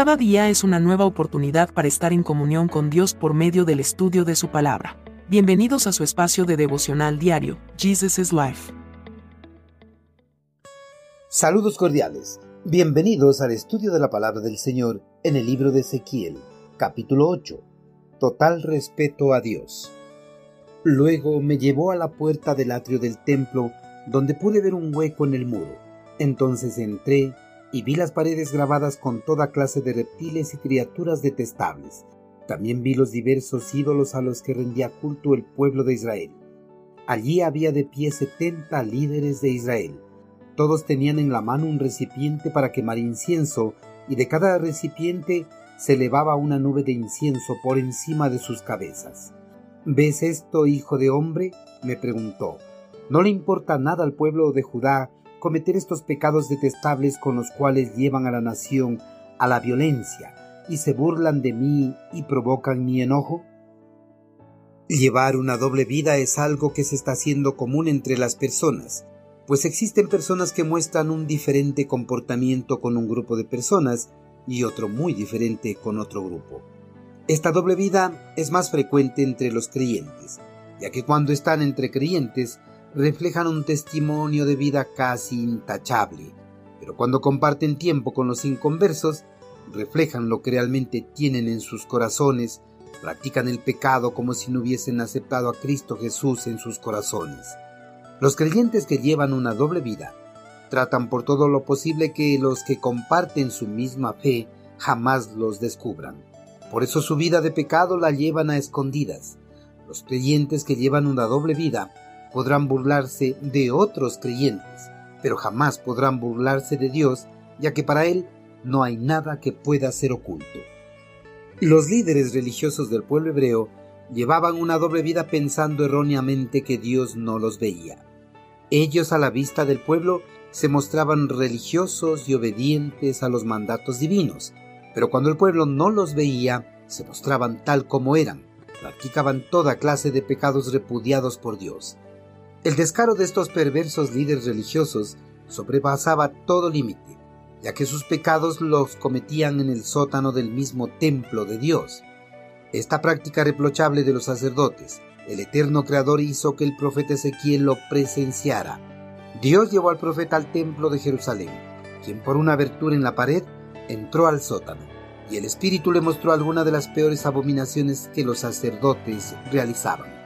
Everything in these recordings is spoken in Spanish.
Cada día es una nueva oportunidad para estar en comunión con Dios por medio del estudio de su palabra. Bienvenidos a su espacio de devocional diario, Jesus is Life. Saludos cordiales. Bienvenidos al estudio de la palabra del Señor en el libro de Ezequiel, capítulo 8. Total respeto a Dios. Luego me llevó a la puerta del atrio del templo, donde pude ver un hueco en el muro. Entonces entré y vi las paredes grabadas con toda clase de reptiles y criaturas detestables. También vi los diversos ídolos a los que rendía culto el pueblo de Israel. Allí había de pie setenta líderes de Israel. Todos tenían en la mano un recipiente para quemar incienso, y de cada recipiente se elevaba una nube de incienso por encima de sus cabezas. ¿Ves esto, hijo de hombre? me preguntó. No le importa nada al pueblo de Judá cometer estos pecados detestables con los cuales llevan a la nación a la violencia y se burlan de mí y provocan mi enojo? Llevar una doble vida es algo que se está haciendo común entre las personas, pues existen personas que muestran un diferente comportamiento con un grupo de personas y otro muy diferente con otro grupo. Esta doble vida es más frecuente entre los creyentes, ya que cuando están entre creyentes reflejan un testimonio de vida casi intachable, pero cuando comparten tiempo con los inconversos, reflejan lo que realmente tienen en sus corazones, practican el pecado como si no hubiesen aceptado a Cristo Jesús en sus corazones. Los creyentes que llevan una doble vida tratan por todo lo posible que los que comparten su misma fe jamás los descubran. Por eso su vida de pecado la llevan a escondidas. Los creyentes que llevan una doble vida podrán burlarse de otros creyentes, pero jamás podrán burlarse de Dios, ya que para Él no hay nada que pueda ser oculto. Los líderes religiosos del pueblo hebreo llevaban una doble vida pensando erróneamente que Dios no los veía. Ellos a la vista del pueblo se mostraban religiosos y obedientes a los mandatos divinos, pero cuando el pueblo no los veía, se mostraban tal como eran, practicaban toda clase de pecados repudiados por Dios. El descaro de estos perversos líderes religiosos sobrepasaba todo límite, ya que sus pecados los cometían en el sótano del mismo templo de Dios. Esta práctica reprochable de los sacerdotes, el eterno Creador hizo que el profeta Ezequiel lo presenciara. Dios llevó al profeta al templo de Jerusalén, quien por una abertura en la pared entró al sótano, y el Espíritu le mostró alguna de las peores abominaciones que los sacerdotes realizaban.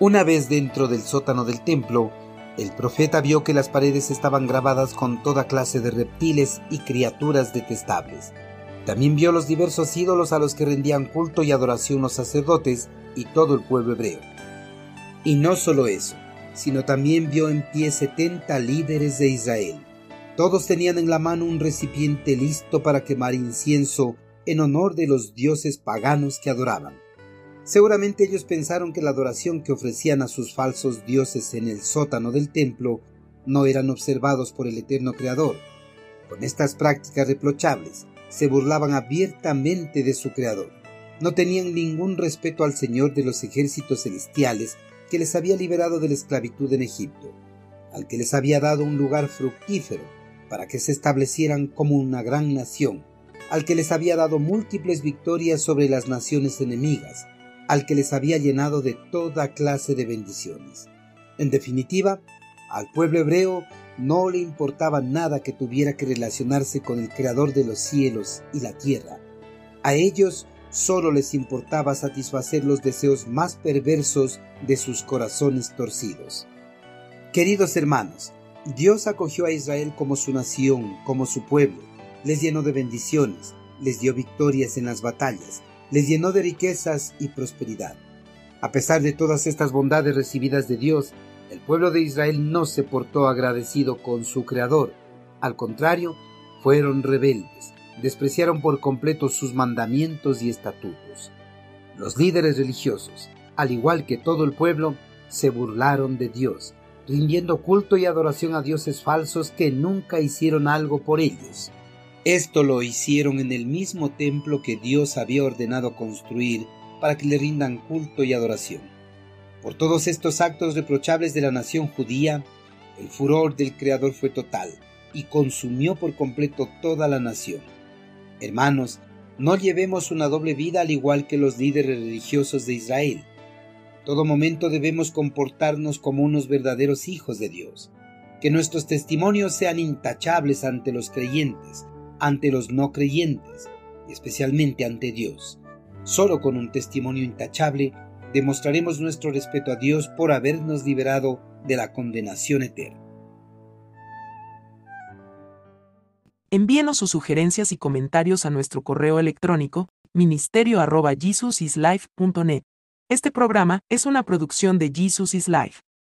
Una vez dentro del sótano del templo, el profeta vio que las paredes estaban grabadas con toda clase de reptiles y criaturas detestables. También vio los diversos ídolos a los que rendían culto y adoración los sacerdotes y todo el pueblo hebreo. Y no solo eso, sino también vio en pie setenta líderes de Israel. Todos tenían en la mano un recipiente listo para quemar incienso en honor de los dioses paganos que adoraban. Seguramente ellos pensaron que la adoración que ofrecían a sus falsos dioses en el sótano del templo no eran observados por el eterno Creador. Con estas prácticas reprochables, se burlaban abiertamente de su Creador. No tenían ningún respeto al Señor de los ejércitos celestiales que les había liberado de la esclavitud en Egipto, al que les había dado un lugar fructífero para que se establecieran como una gran nación, al que les había dado múltiples victorias sobre las naciones enemigas, al que les había llenado de toda clase de bendiciones. En definitiva, al pueblo hebreo no le importaba nada que tuviera que relacionarse con el Creador de los cielos y la tierra. A ellos solo les importaba satisfacer los deseos más perversos de sus corazones torcidos. Queridos hermanos, Dios acogió a Israel como su nación, como su pueblo, les llenó de bendiciones, les dio victorias en las batallas, les llenó de riquezas y prosperidad. A pesar de todas estas bondades recibidas de Dios, el pueblo de Israel no se portó agradecido con su Creador. Al contrario, fueron rebeldes, despreciaron por completo sus mandamientos y estatutos. Los líderes religiosos, al igual que todo el pueblo, se burlaron de Dios, rindiendo culto y adoración a dioses falsos que nunca hicieron algo por ellos. Esto lo hicieron en el mismo templo que Dios había ordenado construir para que le rindan culto y adoración. Por todos estos actos reprochables de la nación judía, el furor del Creador fue total y consumió por completo toda la nación. Hermanos, no llevemos una doble vida al igual que los líderes religiosos de Israel. todo momento debemos comportarnos como unos verdaderos hijos de Dios. Que nuestros testimonios sean intachables ante los creyentes, ante los no creyentes, especialmente ante Dios. Solo con un testimonio intachable demostraremos nuestro respeto a Dios por habernos liberado de la condenación eterna. Envíenos sus sugerencias y comentarios a nuestro correo electrónico ministerio.jesusislife.net. Este programa es una producción de Jesus is Life.